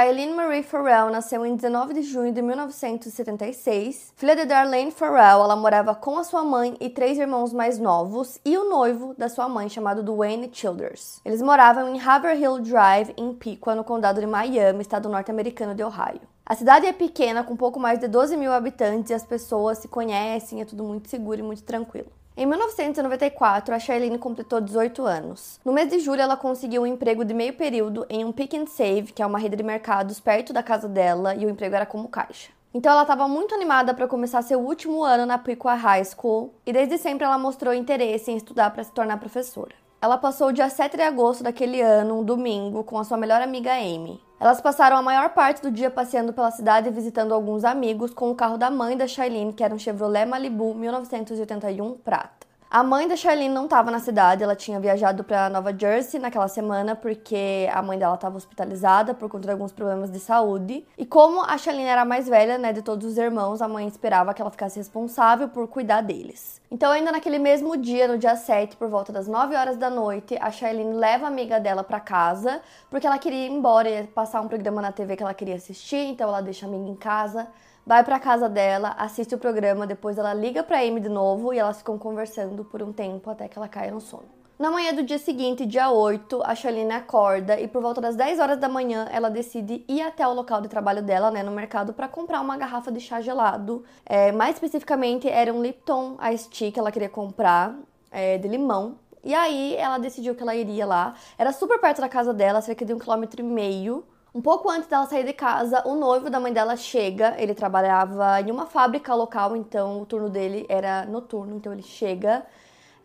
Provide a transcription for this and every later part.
Shailene Marie Farrell nasceu em 19 de junho de 1976. Filha de Darlene Farrell, ela morava com a sua mãe e três irmãos mais novos e o noivo da sua mãe, chamado Dwayne Childers. Eles moravam em Haverhill Drive, em Piqua, no condado de Miami, estado norte-americano de Ohio. A cidade é pequena, com pouco mais de 12 mil habitantes, e as pessoas se conhecem, é tudo muito seguro e muito tranquilo. Em 1994, a Charlene completou 18 anos. No mês de julho, ela conseguiu um emprego de meio período em um Pick and Save, que é uma rede de mercados perto da casa dela, e o emprego era como caixa. Então ela estava muito animada para começar seu último ano na Piqua High School, e desde sempre ela mostrou interesse em estudar para se tornar professora. Ela passou o dia 7 de agosto daquele ano, um domingo, com a sua melhor amiga Amy. Elas passaram a maior parte do dia passeando pela cidade e visitando alguns amigos com o carro da mãe da Shailene, que era um Chevrolet Malibu 1981 prata. A mãe da Charlene não estava na cidade, ela tinha viajado para Nova Jersey naquela semana porque a mãe dela estava hospitalizada por conta de alguns problemas de saúde. E como a Charlene era a mais velha, né, de todos os irmãos, a mãe esperava que ela ficasse responsável por cuidar deles. Então, ainda naquele mesmo dia, no dia 7, por volta das 9 horas da noite, a Charlene leva a amiga dela para casa porque ela queria ir embora e passar um programa na TV que ela queria assistir, então ela deixa a amiga em casa vai para casa dela, assiste o programa, depois ela liga para Amy de novo e elas ficam conversando por um tempo até que ela caia no sono. Na manhã do dia seguinte, dia 8, a Charlene acorda e por volta das 10 horas da manhã ela decide ir até o local de trabalho dela, né, no mercado, para comprar uma garrafa de chá gelado. É, mais especificamente, era um Lipton Ice Tea que ela queria comprar, é, de limão. E aí ela decidiu que ela iria lá. Era super perto da casa dela, cerca de um quilômetro e meio. Um pouco antes dela sair de casa, o noivo da mãe dela chega. Ele trabalhava em uma fábrica local, então o turno dele era noturno. Então ele chega,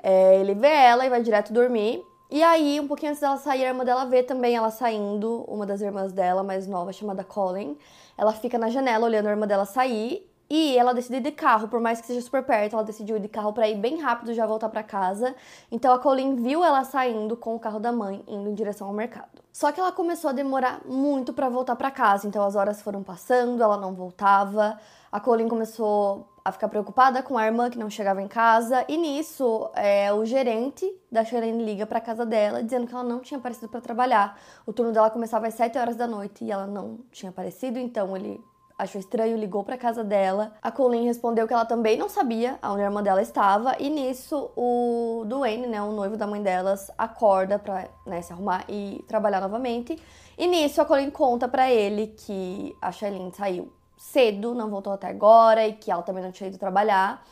é, ele vê ela e vai direto dormir. E aí, um pouquinho antes dela sair, a irmã dela vê também ela saindo, uma das irmãs dela, mais nova, chamada Colin. Ela fica na janela olhando a irmã dela sair e ela decide ir de carro, por mais que seja super perto, ela decidiu ir de carro para ir bem rápido já voltar para casa. Então a Colleen viu ela saindo com o carro da mãe indo em direção ao mercado. Só que ela começou a demorar muito para voltar para casa, então as horas foram passando, ela não voltava. A Colleen começou a ficar preocupada com a irmã que não chegava em casa e nisso é, o gerente da Sharon liga para casa dela dizendo que ela não tinha aparecido para trabalhar. O turno dela começava às 7 horas da noite e ela não tinha aparecido, então ele achou estranho, ligou para casa dela. A Colleen respondeu que ela também não sabia onde a irmã dela estava e nisso o Duane, né, o noivo da mãe delas, acorda para né, se arrumar e trabalhar novamente. E nisso a Colleen conta para ele que a Shailene saiu cedo, não voltou até agora e que ela também não tinha ido trabalhar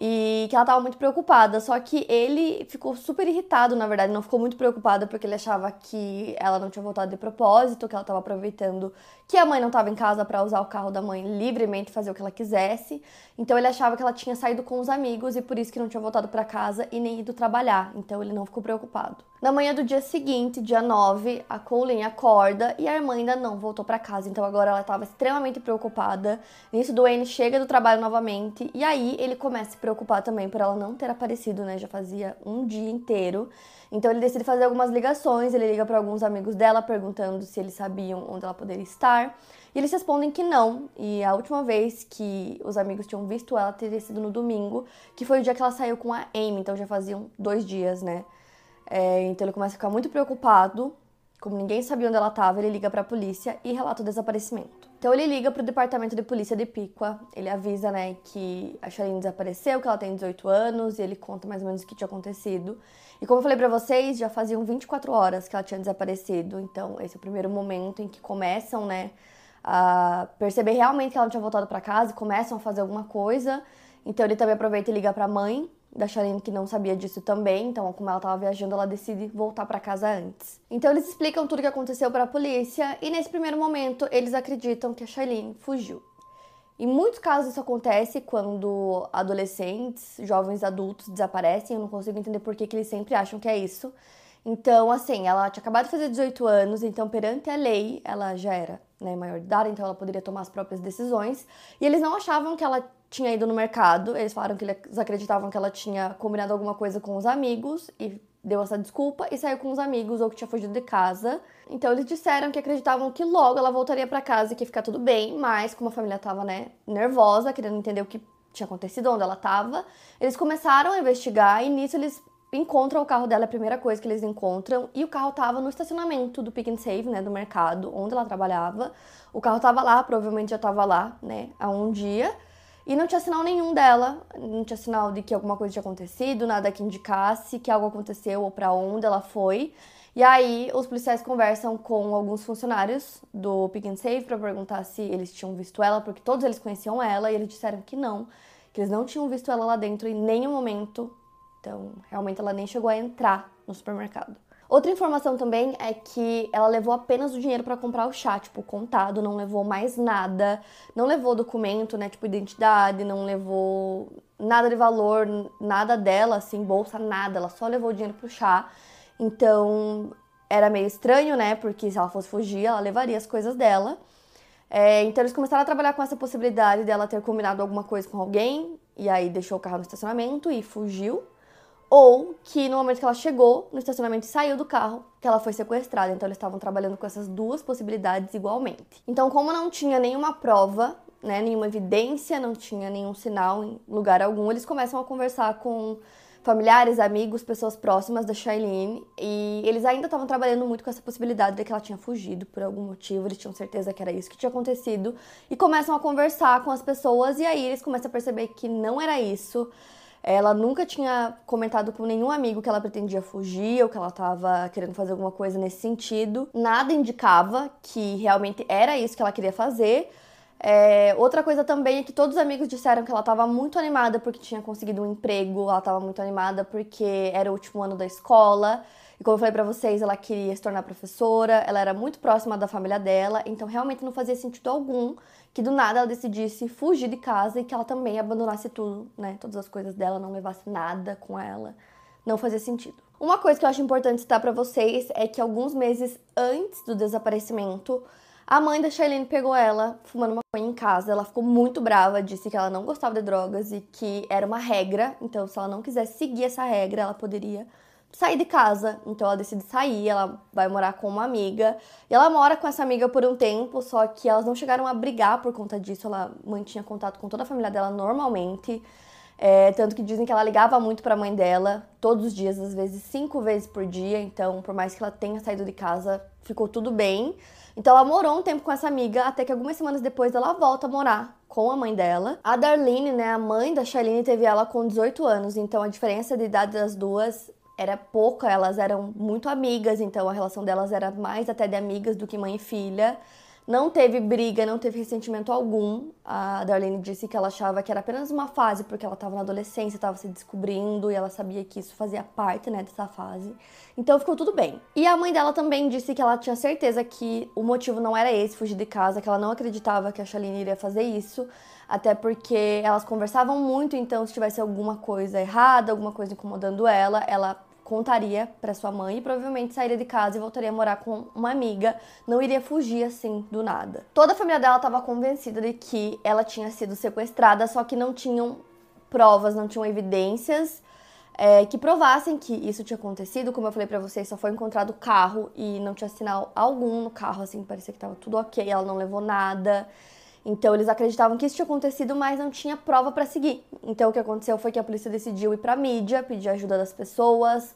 e que ela tava muito preocupada. Só que ele ficou super irritado, na verdade, não ficou muito preocupado porque ele achava que ela não tinha voltado de propósito, que ela tava aproveitando que a mãe não tava em casa para usar o carro da mãe livremente, fazer o que ela quisesse. Então ele achava que ela tinha saído com os amigos e por isso que não tinha voltado para casa e nem ido trabalhar. Então ele não ficou preocupado. Na manhã do dia seguinte, dia 9, a Colleen acorda e a irmã ainda não voltou para casa. Então agora ela estava extremamente preocupada. Nisso, Duane chega do trabalho novamente e aí ele começa a se preocupar também por ela não ter aparecido, né? Já fazia um dia inteiro. Então ele decide fazer algumas ligações, ele liga para alguns amigos dela perguntando se eles sabiam onde ela poderia estar. E eles respondem que não. E a última vez que os amigos tinham visto ela teria sido no domingo, que foi o dia que ela saiu com a Amy, então já faziam dois dias, né? É, então ele começa a ficar muito preocupado. Como ninguém sabia onde ela estava, ele liga para a polícia e relata o desaparecimento. Então ele liga para o departamento de polícia de Piqua, ele avisa, né, que a Charlene desapareceu, que ela tem 18 anos, e ele conta mais ou menos o que tinha acontecido. E como eu falei para vocês, já faziam 24 horas que ela tinha desaparecido, então esse é o primeiro momento em que começam, né, a perceber realmente que ela não tinha voltado para casa começam a fazer alguma coisa. Então ele também aproveita e liga para a mãe da Charlene que não sabia disso também, então como ela estava viajando, ela decide voltar para casa antes. Então eles explicam tudo o que aconteceu para a polícia e nesse primeiro momento eles acreditam que a Charlene fugiu. Em muitos casos isso acontece quando adolescentes, jovens adultos desaparecem, eu não consigo entender por que, que eles sempre acham que é isso. Então, assim, ela tinha acabado de fazer 18 anos, então perante a lei ela já era né, maior de idade, então ela poderia tomar as próprias decisões. E eles não achavam que ela tinha ido no mercado, eles falaram que eles acreditavam que ela tinha combinado alguma coisa com os amigos e deu essa desculpa e saiu com os amigos ou que tinha fugido de casa. Então eles disseram que acreditavam que logo ela voltaria para casa e que ia ficar tudo bem, mas como a família tava, né, nervosa, querendo entender o que tinha acontecido, onde ela tava, eles começaram a investigar e nisso eles encontram o carro dela, é a primeira coisa que eles encontram, e o carro tava no estacionamento do Pick and Save, né, do mercado, onde ela trabalhava. O carro tava lá, provavelmente já tava lá, né, há um dia. E não tinha sinal nenhum dela, não tinha sinal de que alguma coisa tinha acontecido, nada que indicasse que algo aconteceu ou para onde ela foi. E aí os policiais conversam com alguns funcionários do Pick and Save para perguntar se eles tinham visto ela, porque todos eles conheciam ela e eles disseram que não, que eles não tinham visto ela lá dentro em nenhum momento então, realmente ela nem chegou a entrar no supermercado. Outra informação também é que ela levou apenas o dinheiro para comprar o chá, tipo, contado, não levou mais nada, não levou documento, né, tipo identidade, não levou nada de valor, nada dela, assim, bolsa, nada, ela só levou o dinheiro pro chá. Então, era meio estranho, né, porque se ela fosse fugir, ela levaria as coisas dela. É, então, eles começaram a trabalhar com essa possibilidade dela ter combinado alguma coisa com alguém, e aí deixou o carro no estacionamento e fugiu ou que no momento que ela chegou no estacionamento e saiu do carro, que ela foi sequestrada. Então eles estavam trabalhando com essas duas possibilidades igualmente. Então, como não tinha nenhuma prova, né, nenhuma evidência, não tinha nenhum sinal em lugar algum, eles começam a conversar com familiares, amigos, pessoas próximas da Shailene, e eles ainda estavam trabalhando muito com essa possibilidade de que ela tinha fugido por algum motivo, eles tinham certeza que era isso que tinha acontecido, e começam a conversar com as pessoas, e aí eles começam a perceber que não era isso. Ela nunca tinha comentado com nenhum amigo que ela pretendia fugir ou que ela estava querendo fazer alguma coisa nesse sentido. Nada indicava que realmente era isso que ela queria fazer. É, outra coisa também é que todos os amigos disseram que ela estava muito animada porque tinha conseguido um emprego, ela estava muito animada porque era o último ano da escola. E como eu falei para vocês, ela queria se tornar professora, ela era muito próxima da família dela, então realmente não fazia sentido algum que do nada ela decidisse fugir de casa e que ela também abandonasse tudo, né? Todas as coisas dela, não levasse nada com ela. Não fazia sentido. Uma coisa que eu acho importante citar para vocês é que alguns meses antes do desaparecimento, a mãe da Shailene pegou ela fumando maconha em casa. Ela ficou muito brava, disse que ela não gostava de drogas e que era uma regra. Então, se ela não quisesse seguir essa regra, ela poderia sair de casa. Então ela decide sair, ela vai morar com uma amiga. E ela mora com essa amiga por um tempo, só que elas não chegaram a brigar por conta disso. Ela mantinha contato com toda a família dela normalmente. É, tanto que dizem que ela ligava muito para a mãe dela todos os dias, às vezes cinco vezes por dia. Então, por mais que ela tenha saído de casa, ficou tudo bem. Então, ela morou um tempo com essa amiga, até que algumas semanas depois ela volta a morar com a mãe dela. A Darlene, né, a mãe da Shailene, teve ela com 18 anos. Então, a diferença de idade das duas era pouca, elas eram muito amigas, então a relação delas era mais até de amigas do que mãe e filha. Não teve briga, não teve ressentimento algum. A Darlene disse que ela achava que era apenas uma fase, porque ela estava na adolescência, estava se descobrindo e ela sabia que isso fazia parte né, dessa fase. Então ficou tudo bem. E a mãe dela também disse que ela tinha certeza que o motivo não era esse, fugir de casa, que ela não acreditava que a Shaline iria fazer isso, até porque elas conversavam muito, então se tivesse alguma coisa errada, alguma coisa incomodando ela, ela contaria para sua mãe e provavelmente sairia de casa e voltaria a morar com uma amiga, não iria fugir assim do nada. Toda a família dela estava convencida de que ela tinha sido sequestrada, só que não tinham provas, não tinham evidências é, que provassem que isso tinha acontecido. Como eu falei para vocês, só foi encontrado o carro e não tinha sinal algum no carro, assim, parecia que estava tudo ok, ela não levou nada. Então eles acreditavam que isso tinha acontecido, mas não tinha prova para seguir. Então o que aconteceu foi que a polícia decidiu ir para mídia, pedir ajuda das pessoas,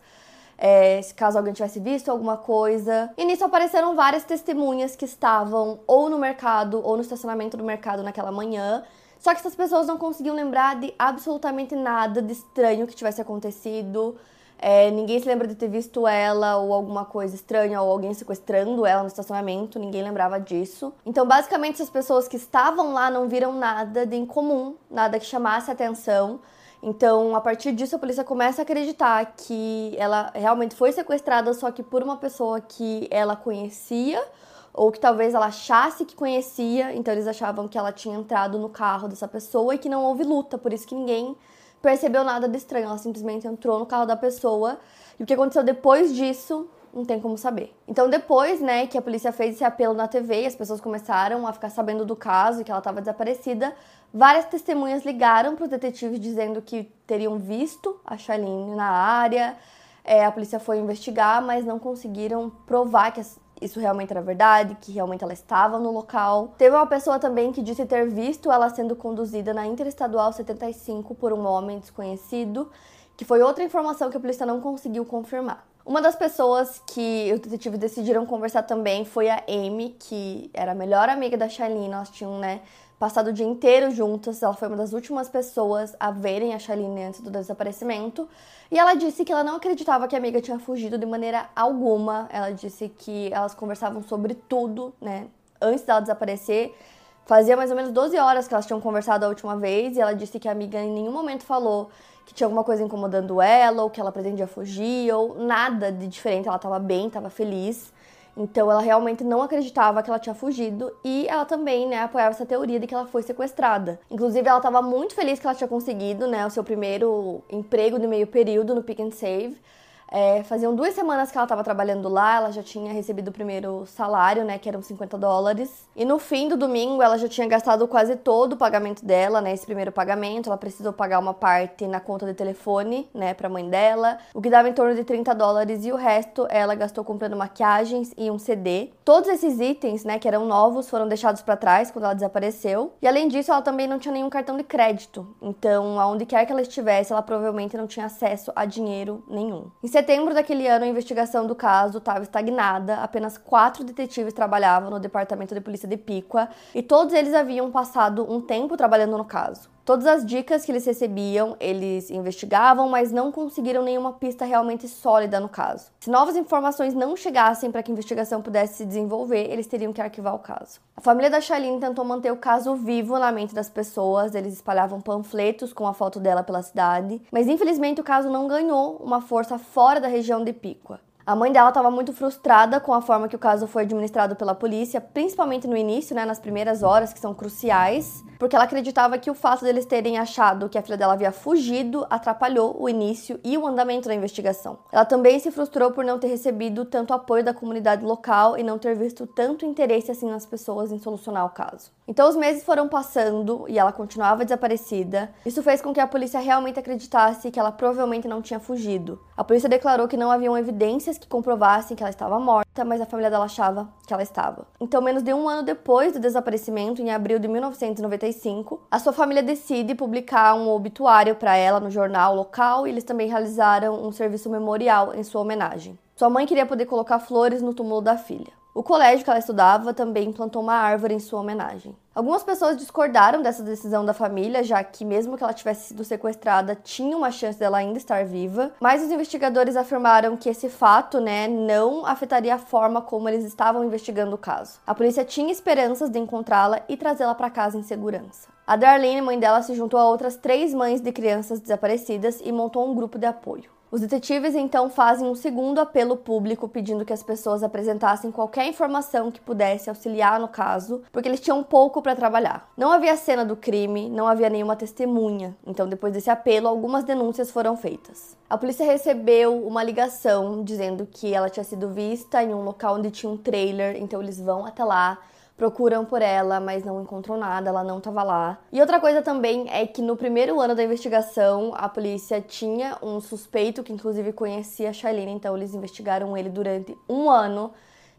é, caso alguém tivesse visto alguma coisa. E nisso apareceram várias testemunhas que estavam ou no mercado ou no estacionamento do mercado naquela manhã. Só que essas pessoas não conseguiam lembrar de absolutamente nada de estranho que tivesse acontecido. É, ninguém se lembra de ter visto ela ou alguma coisa estranha ou alguém sequestrando ela no estacionamento, ninguém lembrava disso. Então, basicamente, essas pessoas que estavam lá não viram nada de incomum, nada que chamasse atenção. Então, a partir disso, a polícia começa a acreditar que ela realmente foi sequestrada, só que por uma pessoa que ela conhecia, ou que talvez ela achasse que conhecia, então eles achavam que ela tinha entrado no carro dessa pessoa e que não houve luta, por isso que ninguém percebeu nada de estranho. Ela simplesmente entrou no carro da pessoa. E o que aconteceu depois disso, não tem como saber. Então, depois, né, que a polícia fez esse apelo na TV e as pessoas começaram a ficar sabendo do caso e que ela estava desaparecida, várias testemunhas ligaram para os detetives dizendo que teriam visto a Charlene na área. É, a polícia foi investigar, mas não conseguiram provar que isso realmente era verdade, que realmente ela estava no local. Teve uma pessoa também que disse ter visto ela sendo conduzida na Interestadual 75 por um homem desconhecido, que foi outra informação que a polícia não conseguiu confirmar. Uma das pessoas que os detetives decidiram conversar também foi a Amy, que era a melhor amiga da Charlene. Elas tinham, né, passado o dia inteiro juntas. Ela foi uma das últimas pessoas a verem a Charlene antes do desaparecimento. E ela disse que ela não acreditava que a amiga tinha fugido de maneira alguma. Ela disse que elas conversavam sobre tudo, né, antes dela desaparecer. Fazia mais ou menos 12 horas que elas tinham conversado a última vez e ela disse que a amiga em nenhum momento falou que tinha alguma coisa incomodando ela, ou que ela pretendia fugir, ou nada de diferente. Ela estava bem, estava feliz. Então ela realmente não acreditava que ela tinha fugido e ela também, né, apoiava essa teoria de que ela foi sequestrada. Inclusive ela estava muito feliz que ela tinha conseguido, né, o seu primeiro emprego de meio período no Pick and Save. É, faziam duas semanas que ela estava trabalhando lá, ela já tinha recebido o primeiro salário, né, que eram 50 dólares. E no fim do domingo, ela já tinha gastado quase todo o pagamento dela, né, esse primeiro pagamento. Ela precisou pagar uma parte na conta de telefone, né, para a mãe dela, o que dava em torno de 30 dólares, e o resto ela gastou comprando maquiagens e um CD. Todos esses itens, né, que eram novos, foram deixados para trás quando ela desapareceu. E além disso, ela também não tinha nenhum cartão de crédito. Então, aonde quer que ela estivesse, ela provavelmente não tinha acesso a dinheiro nenhum. Em setembro daquele ano, a investigação do caso estava estagnada. Apenas quatro detetives trabalhavam no Departamento de Polícia de Piqua e todos eles haviam passado um tempo trabalhando no caso. Todas as dicas que eles recebiam, eles investigavam, mas não conseguiram nenhuma pista realmente sólida no caso. Se novas informações não chegassem para que a investigação pudesse se desenvolver, eles teriam que arquivar o caso. A família da Charlene tentou manter o caso vivo na mente das pessoas, eles espalhavam panfletos com a foto dela pela cidade, mas infelizmente o caso não ganhou uma força fora da região de Piqua. A mãe dela estava muito frustrada com a forma que o caso foi administrado pela polícia, principalmente no início, né, nas primeiras horas, que são cruciais, porque ela acreditava que o fato deles terem achado que a filha dela havia fugido atrapalhou o início e o andamento da investigação. Ela também se frustrou por não ter recebido tanto apoio da comunidade local e não ter visto tanto interesse assim nas pessoas em solucionar o caso. Então os meses foram passando e ela continuava desaparecida. Isso fez com que a polícia realmente acreditasse que ela provavelmente não tinha fugido. A polícia declarou que não haviam evidências que comprovassem que ela estava morta, mas a família dela achava que ela estava. Então, menos de um ano depois do desaparecimento, em abril de 1995, a sua família decide publicar um obituário para ela no jornal local e eles também realizaram um serviço memorial em sua homenagem. Sua mãe queria poder colocar flores no túmulo da filha. O colégio que ela estudava também plantou uma árvore em sua homenagem. Algumas pessoas discordaram dessa decisão da família, já que, mesmo que ela tivesse sido sequestrada, tinha uma chance dela ainda estar viva. Mas os investigadores afirmaram que esse fato, né, não afetaria a forma como eles estavam investigando o caso. A polícia tinha esperanças de encontrá-la e trazê-la para casa em segurança. A Darlene, mãe dela, se juntou a outras três mães de crianças desaparecidas e montou um grupo de apoio. Os detetives então fazem um segundo apelo público pedindo que as pessoas apresentassem qualquer informação que pudesse auxiliar no caso, porque eles tinham pouco para trabalhar. Não havia cena do crime, não havia nenhuma testemunha, então depois desse apelo, algumas denúncias foram feitas. A polícia recebeu uma ligação dizendo que ela tinha sido vista em um local onde tinha um trailer, então eles vão até lá procuram por ela, mas não encontram nada, ela não estava lá. E outra coisa também é que no primeiro ano da investigação, a polícia tinha um suspeito que inclusive conhecia a Charlene, então eles investigaram ele durante um ano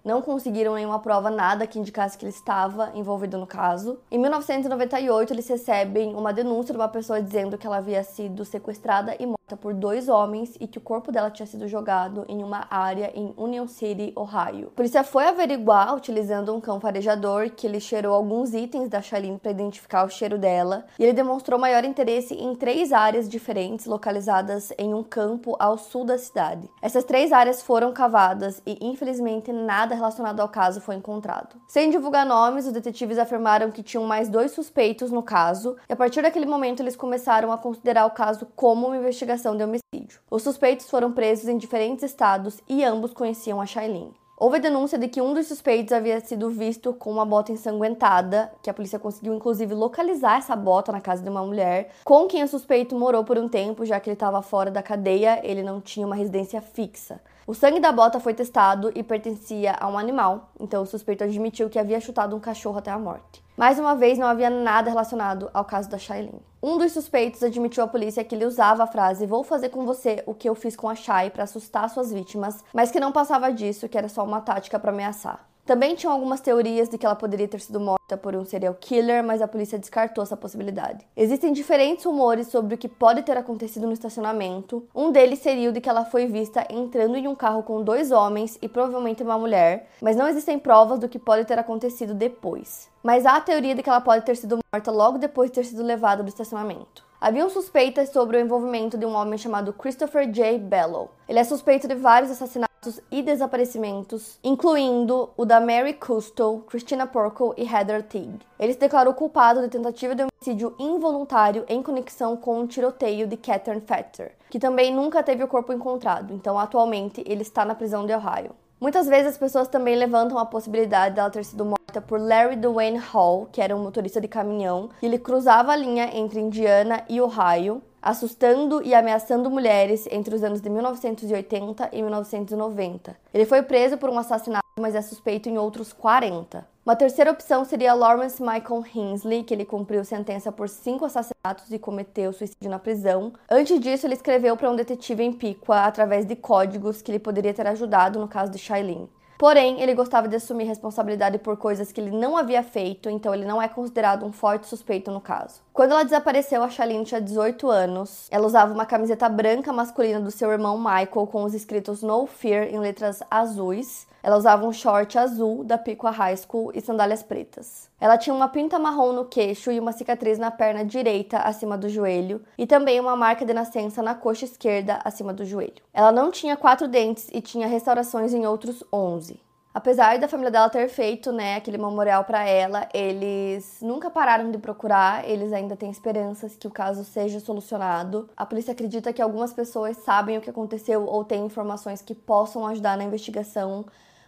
não conseguiram nenhuma prova, nada que indicasse que ele estava envolvido no caso. Em 1998, eles recebem uma denúncia de uma pessoa dizendo que ela havia sido sequestrada e morta por dois homens e que o corpo dela tinha sido jogado em uma área em Union City, Ohio. A polícia foi averiguar utilizando um cão farejador que ele cheirou alguns itens da Charlene para identificar o cheiro dela e ele demonstrou maior interesse em três áreas diferentes localizadas em um campo ao sul da cidade. Essas três áreas foram cavadas e infelizmente nada relacionado ao caso foi encontrado. Sem divulgar nomes, os detetives afirmaram que tinham mais dois suspeitos no caso, e a partir daquele momento eles começaram a considerar o caso como uma investigação de homicídio. Os suspeitos foram presos em diferentes estados e ambos conheciam a Shailene. Houve a denúncia de que um dos suspeitos havia sido visto com uma bota ensanguentada, que a polícia conseguiu inclusive localizar essa bota na casa de uma mulher, com quem o suspeito morou por um tempo, já que ele estava fora da cadeia, ele não tinha uma residência fixa. O sangue da bota foi testado e pertencia a um animal, então o suspeito admitiu que havia chutado um cachorro até a morte. Mais uma vez, não havia nada relacionado ao caso da Shailene. Um dos suspeitos admitiu à polícia que ele usava a frase "Vou fazer com você o que eu fiz com a Shai" para assustar suas vítimas, mas que não passava disso, que era só uma tática para ameaçar. Também tinham algumas teorias de que ela poderia ter sido morta por um serial killer, mas a polícia descartou essa possibilidade. Existem diferentes rumores sobre o que pode ter acontecido no estacionamento. Um deles seria o de que ela foi vista entrando em um carro com dois homens e provavelmente uma mulher, mas não existem provas do que pode ter acontecido depois. Mas há a teoria de que ela pode ter sido morta logo depois de ter sido levada do estacionamento. Haviam suspeitas sobre o envolvimento de um homem chamado Christopher J. Bellow. Ele é suspeito de vários assassinatos e desaparecimentos, incluindo o da Mary Cousteau, Christina Porco e Heather Teague. Ele se declarou culpado de tentativa de homicídio involuntário em conexão com o tiroteio de Catherine Fetter, que também nunca teve o corpo encontrado, então atualmente ele está na prisão de Ohio. Muitas vezes as pessoas também levantam a possibilidade dela ter sido morta por Larry Dwayne Hall, que era um motorista de caminhão, e ele cruzava a linha entre Indiana e Ohio, assustando e ameaçando mulheres entre os anos de 1980 e 1990. Ele foi preso por um assassinato, mas é suspeito em outros 40. Uma terceira opção seria Lawrence Michael Hensley, que ele cumpriu sentença por cinco assassinatos e cometeu suicídio na prisão. Antes disso, ele escreveu para um detetive em Piqua através de códigos que ele poderia ter ajudado no caso de Shailene. Porém, ele gostava de assumir responsabilidade por coisas que ele não havia feito, então ele não é considerado um forte suspeito no caso. Quando ela desapareceu, a Shaline tinha 18 anos. Ela usava uma camiseta branca masculina do seu irmão Michael com os escritos No Fear em letras azuis. Ela usava um short azul da Piqua High School e sandálias pretas. Ela tinha uma pinta marrom no queixo e uma cicatriz na perna direita acima do joelho e também uma marca de nascença na coxa esquerda acima do joelho. Ela não tinha quatro dentes e tinha restaurações em outros 11. Apesar da família dela ter feito, né, aquele memorial para ela, eles nunca pararam de procurar, eles ainda têm esperanças que o caso seja solucionado. A polícia acredita que algumas pessoas sabem o que aconteceu ou têm informações que possam ajudar na investigação,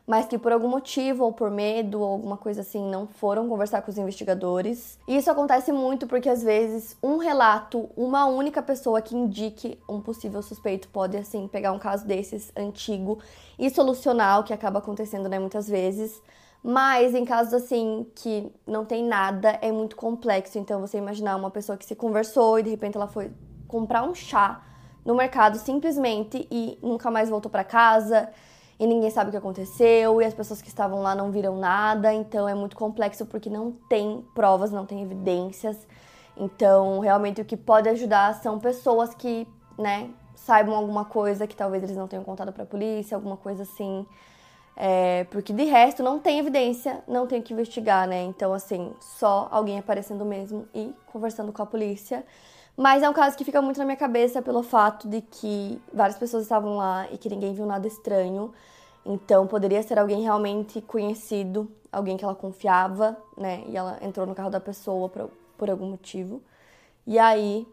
mas que por algum motivo, ou por medo, ou alguma coisa assim, não foram conversar com os investigadores. E isso acontece muito porque às vezes um relato, uma única pessoa que indique um possível suspeito pode assim pegar um caso desses antigo e solucionar o que acaba acontecendo, né, muitas vezes. Mas em casos assim que não tem nada, é muito complexo. Então você imaginar uma pessoa que se conversou e de repente ela foi comprar um chá no mercado simplesmente e nunca mais voltou para casa e ninguém sabe o que aconteceu e as pessoas que estavam lá não viram nada, então é muito complexo porque não tem provas, não tem evidências. Então, realmente o que pode ajudar são pessoas que, né, saibam alguma coisa que talvez eles não tenham contado para a polícia, alguma coisa assim. É, porque de resto não tem evidência, não tem o que investigar, né? Então, assim, só alguém aparecendo mesmo e conversando com a polícia. Mas é um caso que fica muito na minha cabeça pelo fato de que várias pessoas estavam lá e que ninguém viu nada estranho. Então poderia ser alguém realmente conhecido, alguém que ela confiava, né? E ela entrou no carro da pessoa por, por algum motivo. E aí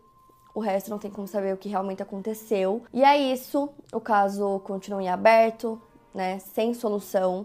o resto não tem como saber o que realmente aconteceu. E é isso, o caso continua em aberto, né? Sem solução.